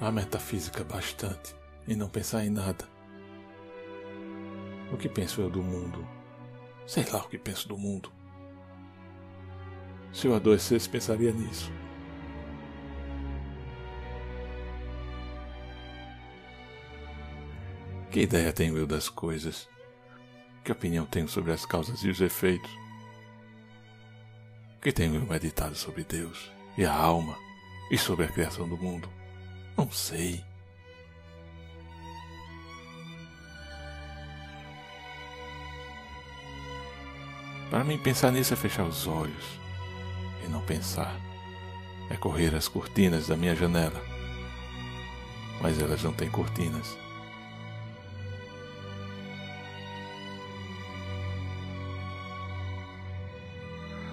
a metafísica bastante e não pensar em nada. O que penso eu do mundo? Sei lá o que penso do mundo. Se eu adoecesse, pensaria nisso. Que ideia tenho eu das coisas? Que opinião tenho sobre as causas e os efeitos? Que tenho eu meditado sobre Deus e a alma e sobre a criação do mundo? Não sei. Para mim, pensar nisso é fechar os olhos e não pensar. É correr as cortinas da minha janela. Mas elas não têm cortinas.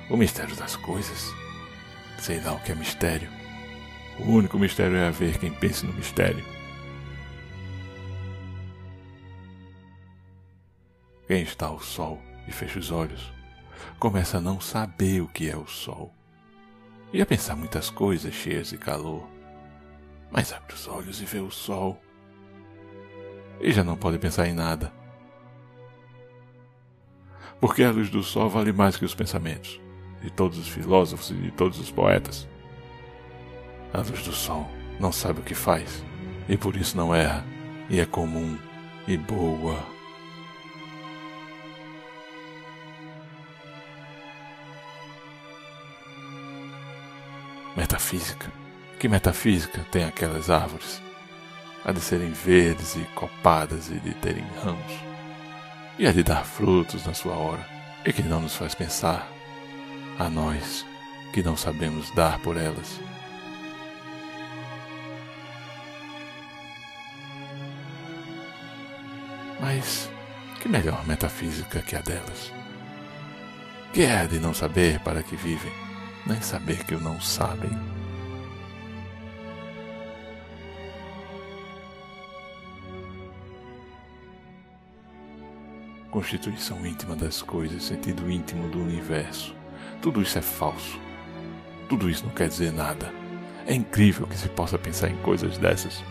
O mistério das coisas. Sei lá o que é mistério. O único mistério é haver quem pense no mistério. Quem está ao sol e fecha os olhos, começa a não saber o que é o sol e a pensar muitas coisas cheias de calor. Mas abre os olhos e vê o sol e já não pode pensar em nada. Porque a luz do sol vale mais que os pensamentos de todos os filósofos e de todos os poetas. A luz do sol não sabe o que faz e por isso não erra, e é comum e boa. Metafísica. Que metafísica tem aquelas árvores? A de serem verdes e copadas e de terem ramos, e a de dar frutos na sua hora, e que não nos faz pensar a nós que não sabemos dar por elas. Mas que melhor metafísica que a delas? Que é a de não saber para que vivem, nem saber que o não sabem. Constituição íntima das coisas, sentido íntimo do universo tudo isso é falso. Tudo isso não quer dizer nada. É incrível que se possa pensar em coisas dessas.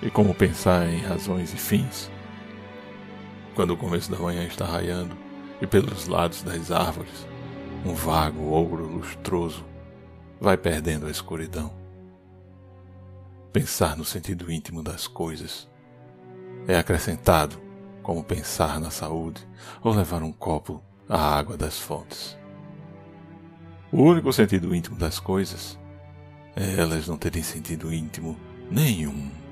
E como pensar em razões e fins. Quando o começo da manhã está raiando e pelos lados das árvores, um vago ouro lustroso vai perdendo a escuridão. Pensar no sentido íntimo das coisas é acrescentado como pensar na saúde ou levar um copo à água das fontes. O único sentido íntimo das coisas é elas não terem sentido íntimo nenhum.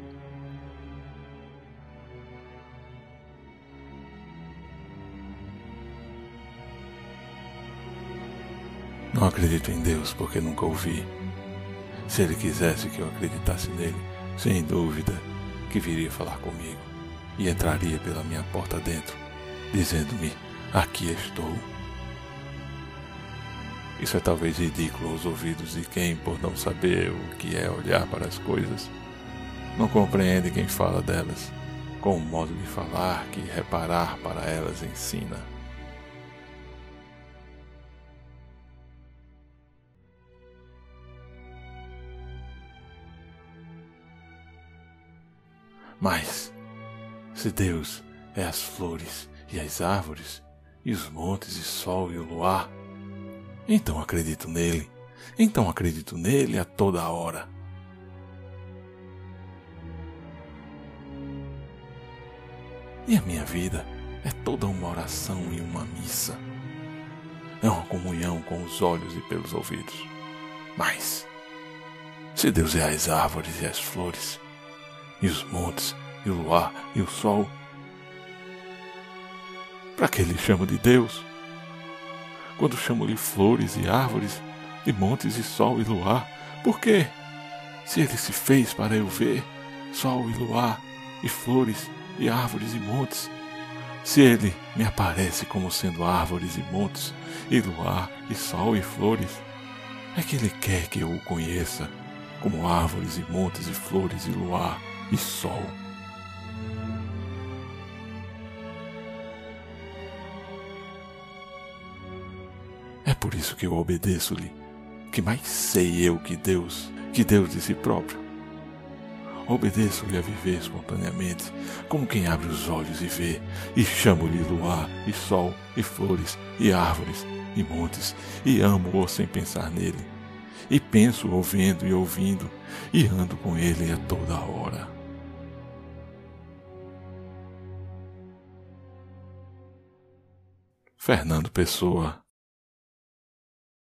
Não acredito em Deus porque nunca ouvi. Se ele quisesse que eu acreditasse nele, sem dúvida que viria falar comigo e entraria pela minha porta dentro, dizendo-me: Aqui estou. Isso é talvez ridículo aos ouvidos de quem, por não saber o que é olhar para as coisas, não compreende quem fala delas, com o modo de falar que reparar para elas ensina. Mas, se Deus é as flores e as árvores, e os montes e sol e o luar, então acredito nele. Então acredito nele a toda hora. E a minha vida é toda uma oração e uma missa. É uma comunhão com os olhos e pelos ouvidos. Mas, se Deus é as árvores e as flores, e os montes, e o luar e o sol, para que ele chama de Deus? quando chamo-lhe flores e árvores, e montes e sol e luar? Por quê? Se ele se fez para eu ver sol e luar, e flores e árvores e montes, se ele me aparece como sendo árvores e montes, e luar e sol e flores, é que ele quer que eu o conheça como árvores e montes e flores e luar e sol. por isso que eu obedeço-lhe. Que mais sei eu que Deus, que Deus de si próprio? Obedeço-lhe a viver espontaneamente, como quem abre os olhos e vê, e chamo-lhe luar, e sol, e flores, e árvores, e montes, e amo-o sem pensar nele. E penso ouvindo e ouvindo, e ando com ele a toda hora. Fernando Pessoa